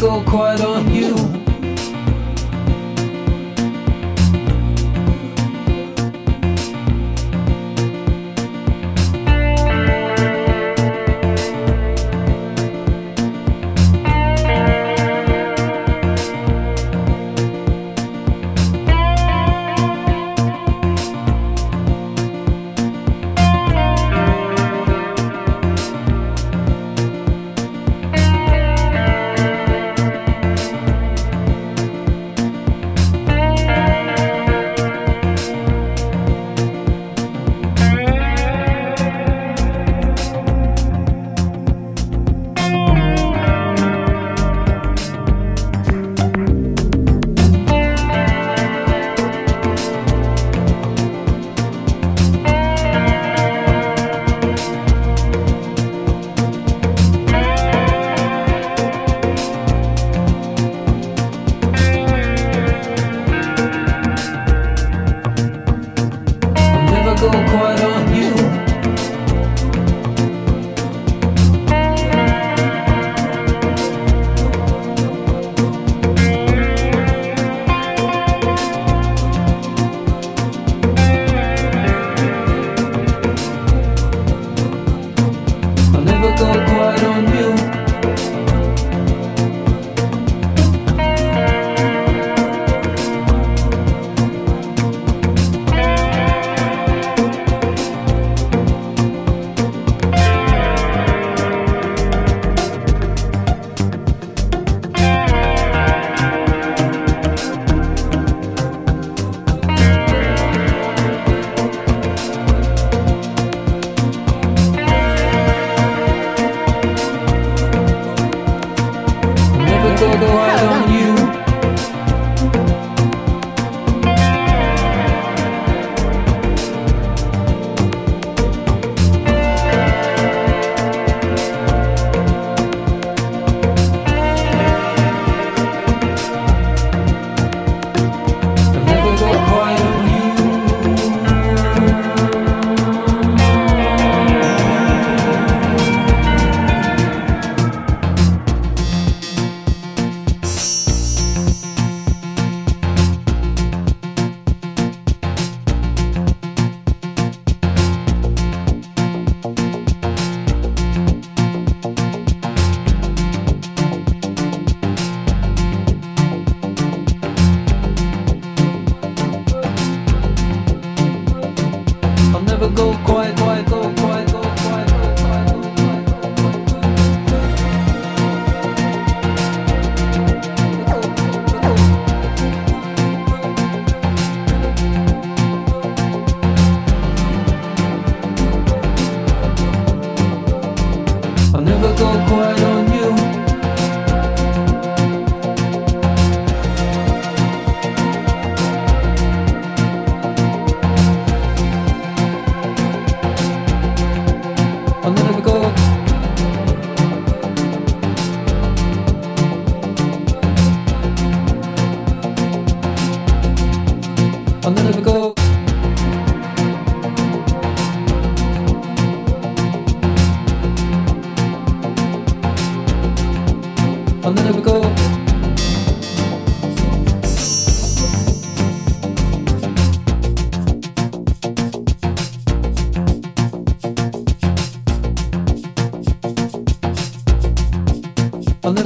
go quiet on you.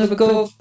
Never go.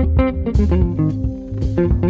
Thank you.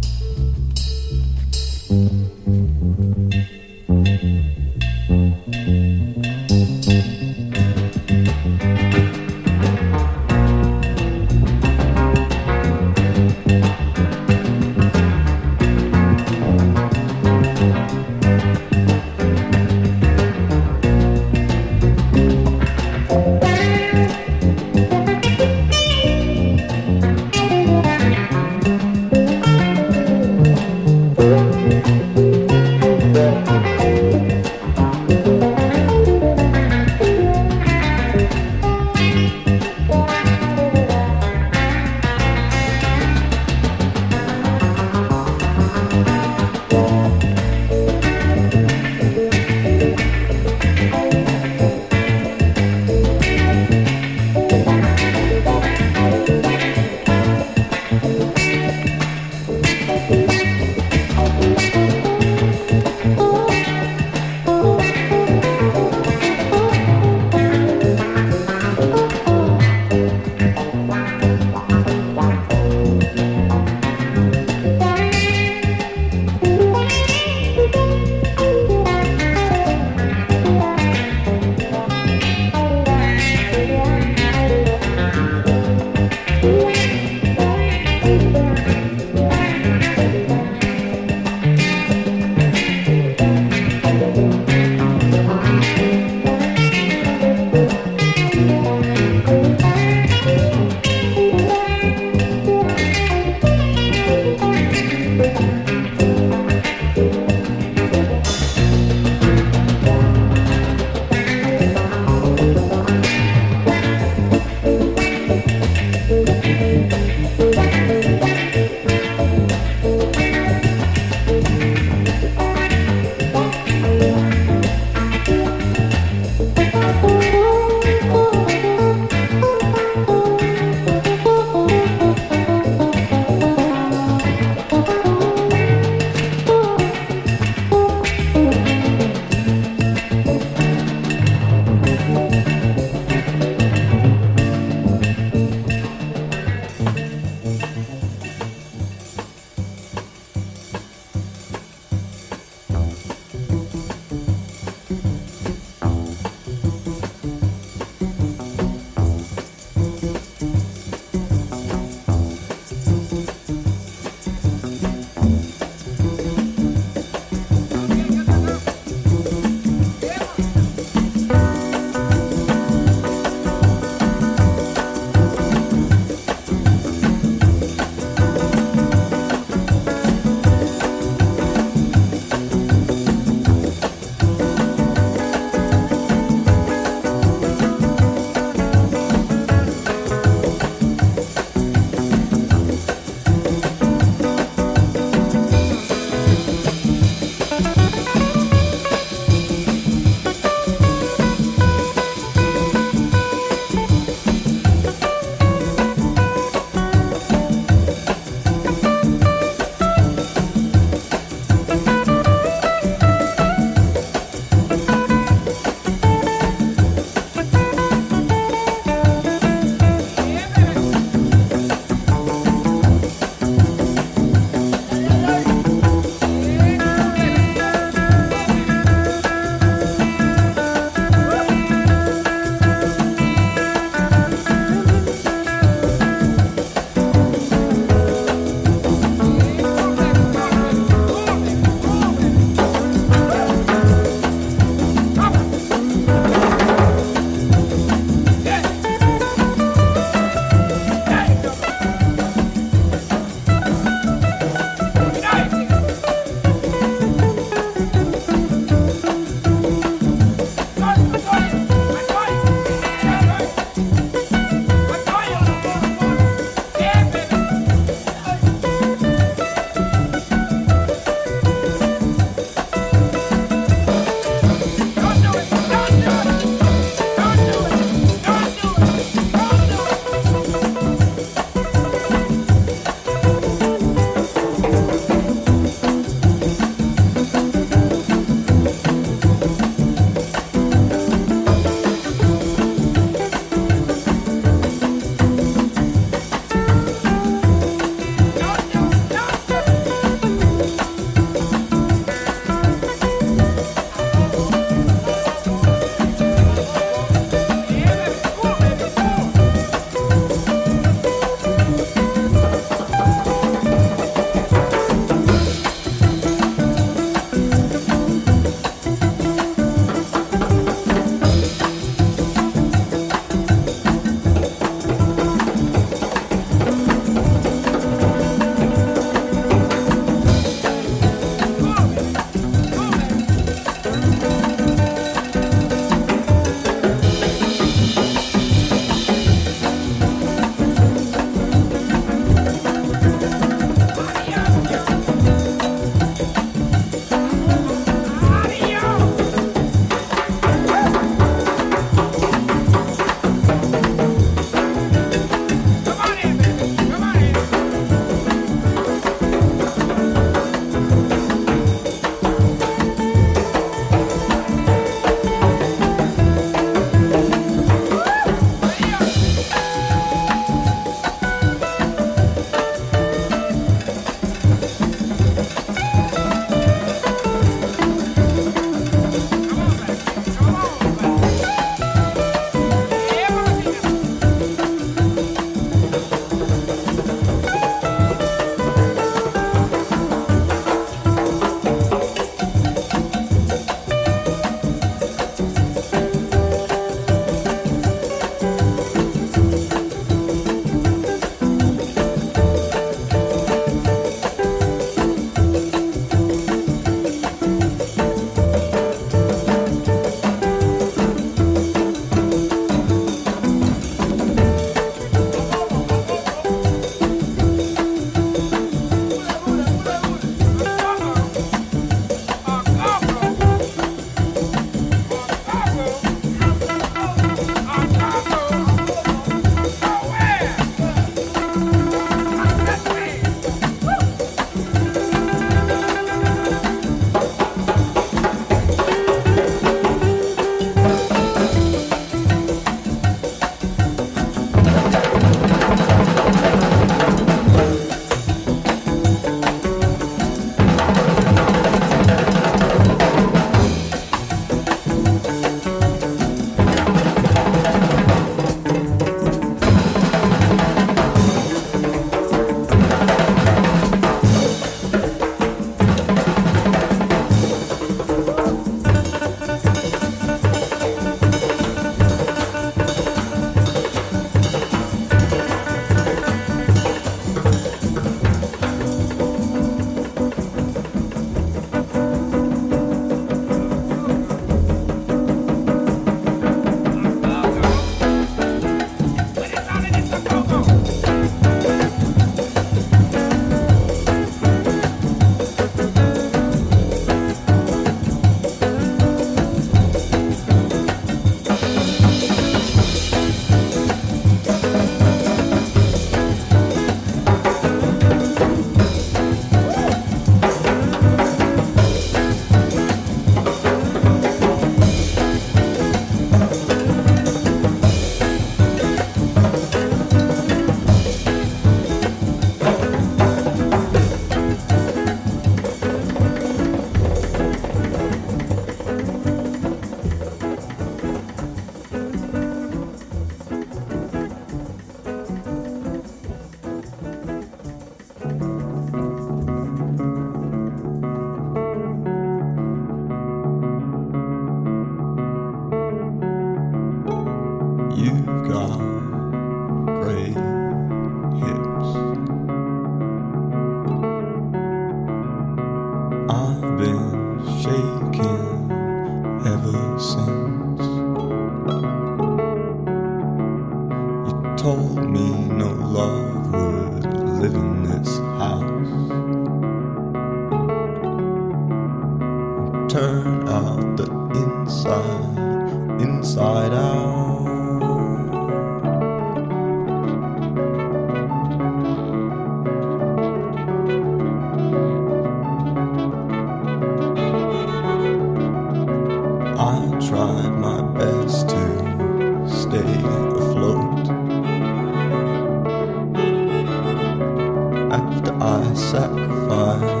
I sacrificed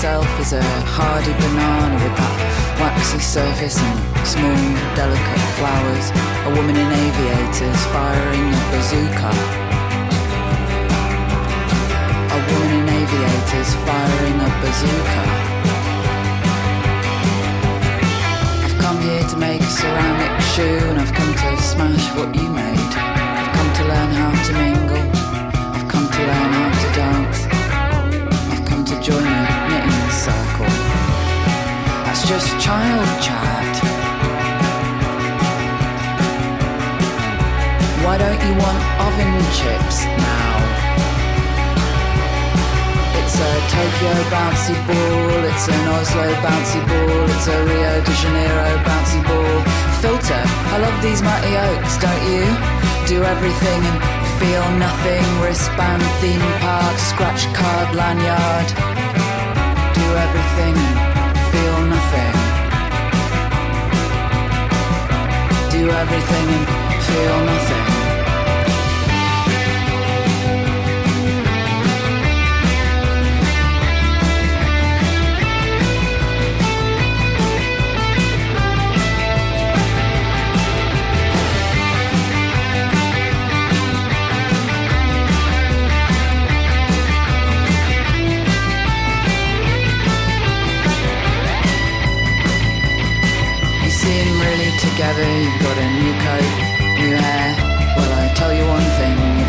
myself as a hardy banana with that waxy surface and small, delicate flowers. A woman in aviators firing a bazooka. A woman in aviators firing a bazooka. I've come here to make a ceramic shoe and I've come to smash what you made. I've come to learn how to mingle. I've come to learn how just child chat. Why don't you want oven chips now? It's a Tokyo bouncy ball, it's an Oslo bouncy ball, it's a Rio de Janeiro bouncy ball. Filter, I love these mighty oaks, don't you? Do everything and feel nothing. Wristband, theme park, scratch card, lanyard. Do everything Do everything and feel nothing. together, you've got a new coat, new hair. Well, I tell you one thing.